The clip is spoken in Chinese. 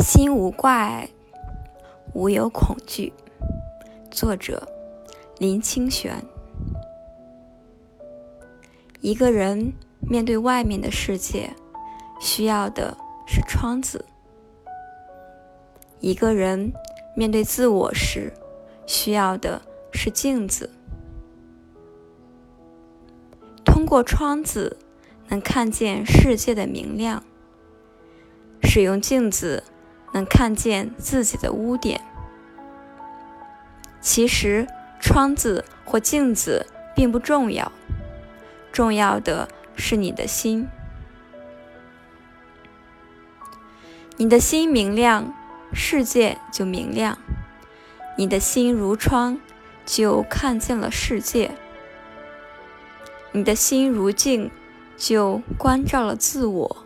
心无挂碍，无有恐惧。作者：林清玄。一个人面对外面的世界，需要的是窗子；一个人面对自我时，需要的是镜子。通过窗子，能看见世界的明亮；使用镜子。能看见自己的污点。其实，窗子或镜子并不重要，重要的是你的心。你的心明亮，世界就明亮；你的心如窗，就看见了世界；你的心如镜，就关照了自我。